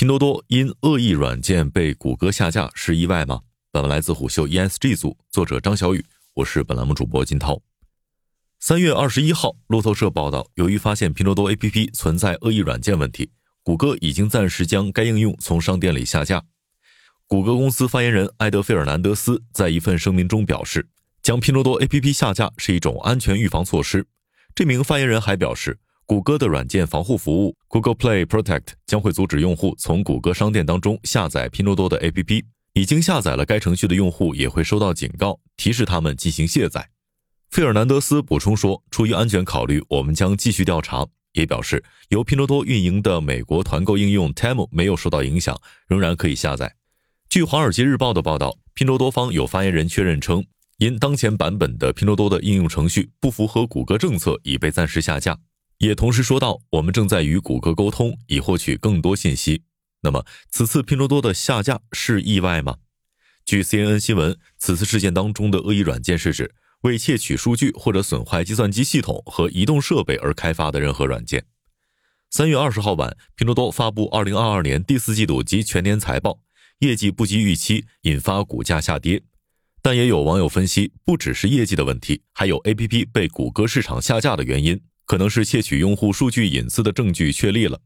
拼多多因恶意软件被谷歌下架是意外吗？本文来自虎嗅 ESG 组，作者张小雨，我是本栏目主播金涛。三月二十一号，路透社报道，由于发现拼多多 APP 存在恶意软件问题，谷歌已经暂时将该应用从商店里下架。谷歌公司发言人埃德费尔南德斯在一份声明中表示，将拼多多 APP 下架是一种安全预防措施。这名发言人还表示。谷歌的软件防护服务 Google Play Protect 将会阻止用户从谷歌商店当中下载拼多多的 APP。已经下载了该程序的用户也会收到警告，提示他们进行卸载。费尔南德斯补充说：“出于安全考虑，我们将继续调查。”也表示，由拼多多运营的美国团购应用 Temu 没有受到影响，仍然可以下载。据《华尔街日报》的报道，拼多多方有发言人确认称，因当前版本的拼多多的应用程序不符合谷歌政策，已被暂时下架。也同时说到，我们正在与谷歌沟通，以获取更多信息。那么，此次拼多多的下架是意外吗？据 CNN 新闻，此次事件当中的恶意软件是指为窃取数据或者损坏计算机系统和移动设备而开发的任何软件。三月二十号晚，拼多多发布二零二二年第四季度及全年财报，业绩不及预期，引发股价下跌。但也有网友分析，不只是业绩的问题，还有 APP 被谷歌市场下架的原因。可能是窃取用户数据隐私的证据确立了。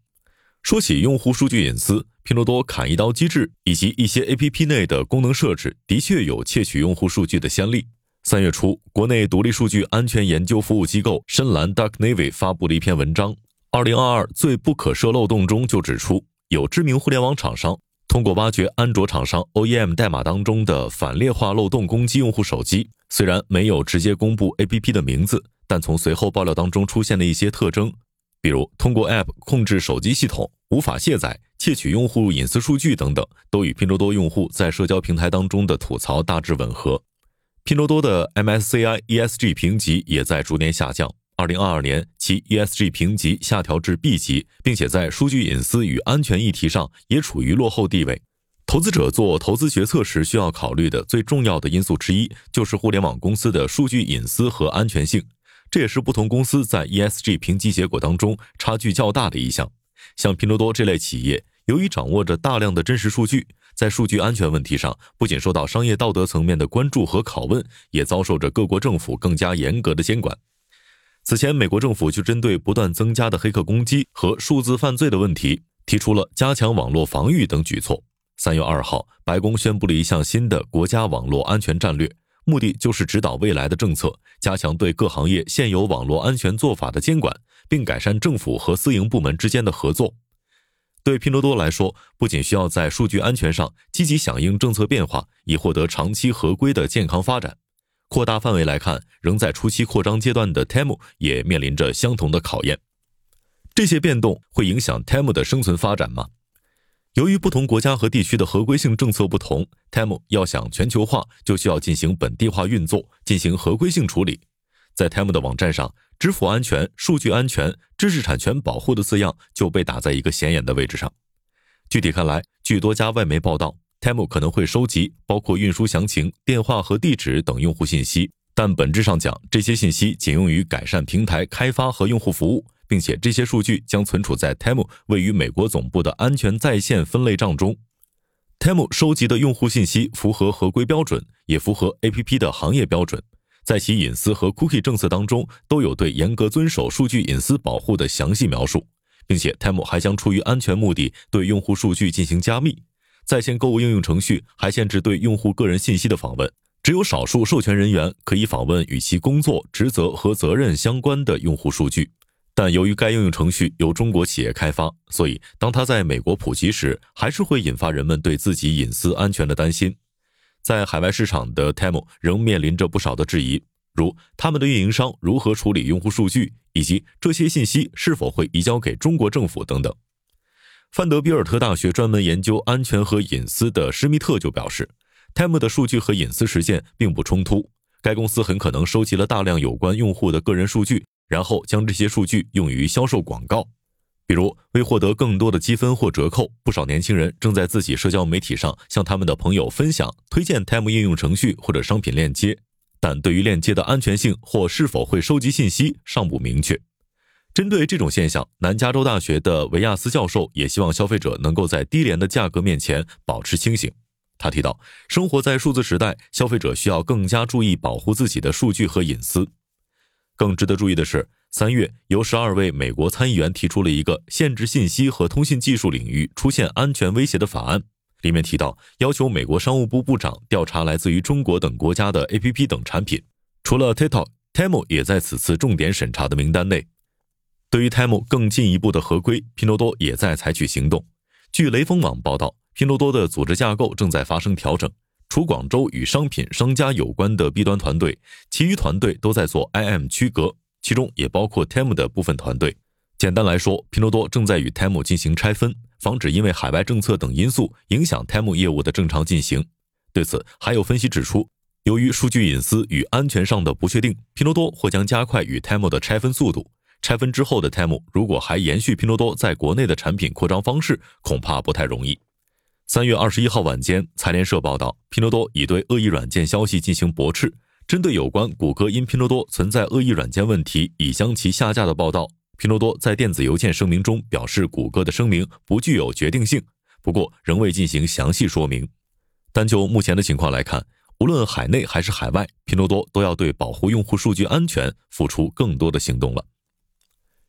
说起用户数据隐私，拼多多砍一刀机制以及一些 APP 内的功能设置，的确有窃取用户数据的先例。三月初，国内独立数据安全研究服务机构深蓝 （Dark Navy） 发布了一篇文章，《二零二二最不可设漏洞》中就指出，有知名互联网厂商通过挖掘安卓厂商 OEM 代码当中的反劣化漏洞攻击用户手机，虽然没有直接公布 APP 的名字。但从随后爆料当中出现的一些特征，比如通过 App 控制手机系统、无法卸载、窃取用户隐私数据等等，都与拼多多用户在社交平台当中的吐槽大致吻合。拼多多的 MSCI ESG 评级也在逐年下降，2022年其 ESG 评级下调至 B 级，并且在数据隐私与安全议题上也处于落后地位。投资者做投资决策时需要考虑的最重要的因素之一，就是互联网公司的数据隐私和安全性。这也是不同公司在 ESG 评级结果当中差距较大的一项。像拼多多这类企业，由于掌握着大量的真实数据，在数据安全问题上，不仅受到商业道德层面的关注和拷问，也遭受着各国政府更加严格的监管。此前，美国政府就针对不断增加的黑客攻击和数字犯罪的问题，提出了加强网络防御等举措。三月二号，白宫宣布了一项新的国家网络安全战略。目的就是指导未来的政策，加强对各行业现有网络安全做法的监管，并改善政府和私营部门之间的合作。对拼多多来说，不仅需要在数据安全上积极响应政策变化，以获得长期合规的健康发展。扩大范围来看，仍在初期扩张阶段的 Temu 也面临着相同的考验。这些变动会影响 Temu 的生存发展吗？由于不同国家和地区的合规性政策不同，Temu 要想全球化，就需要进行本地化运作，进行合规性处理。在 Temu 的网站上，支付安全、数据安全、知识产权保护的字样就被打在一个显眼的位置上。具体看来，据多家外媒报道，Temu 可能会收集包括运输详情、电话和地址等用户信息，但本质上讲，这些信息仅用于改善平台开发和用户服务。并且这些数据将存储在 Temu 位于美国总部的安全在线分类账中。Temu 收集的用户信息符合合规标准，也符合 APP 的行业标准，在其隐私和 Cookie 政策当中都有对严格遵守数据隐私保护的详细描述。并且 Temu 还将出于安全目的对用户数据进行加密。在线购物应用程序还限制对用户个人信息的访问，只有少数授权人员可以访问与其工作职责和责任相关的用户数据。但由于该应用程序由中国企业开发，所以当它在美国普及时，还是会引发人们对自己隐私安全的担心。在海外市场的 Temu 仍面临着不少的质疑，如他们的运营商如何处理用户数据，以及这些信息是否会移交给中国政府等等。范德比尔特大学专门研究安全和隐私的施密特就表示，Temu 的数据和隐私实践并不冲突，该公司很可能收集了大量有关用户的个人数据。然后将这些数据用于销售广告，比如为获得更多的积分或折扣，不少年轻人正在自己社交媒体上向他们的朋友分享、推荐 Time 应用程序或者商品链接，但对于链接的安全性或是否会收集信息尚不明确。针对这种现象，南加州大学的维亚斯教授也希望消费者能够在低廉的价格面前保持清醒。他提到，生活在数字时代，消费者需要更加注意保护自己的数据和隐私。更值得注意的是，三月由十二位美国参议员提出了一个限制信息和通信技术领域出现安全威胁的法案，里面提到要求美国商务部部长调查来自于中国等国家的 APP 等产品。除了 TikTok，Temu 也在此次重点审查的名单内。对于 Temu 更进一步的合规，拼多多也在采取行动。据雷锋网报道，拼多多的组织架构正在发生调整，除广州与商品商家有关的 B 端团队，其余团队都在做 IM 区隔，其中也包括 Temu 的部分团队。简单来说，拼多多正在与 Temu 进行拆分，防止因为海外政策等因素影响 Temu 业务的正常进行。对此，还有分析指出，由于数据隐私与安全上的不确定，拼多多或将加快与 Temu 的拆分速度。拆分之后的 Temu 如果还延续拼多多在国内的产品扩张方式，恐怕不太容易。三月二十一号晚间，财联社报道，拼多多已对恶意软件消息进行驳斥。针对有关谷歌因拼多多存在恶意软件问题已将其下架的报道，拼多多在电子邮件声明中表示，谷歌的声明不具有决定性，不过仍未进行详细说明。单就目前的情况来看，无论海内还是海外，拼多多都要对保护用户数据安全付出更多的行动了。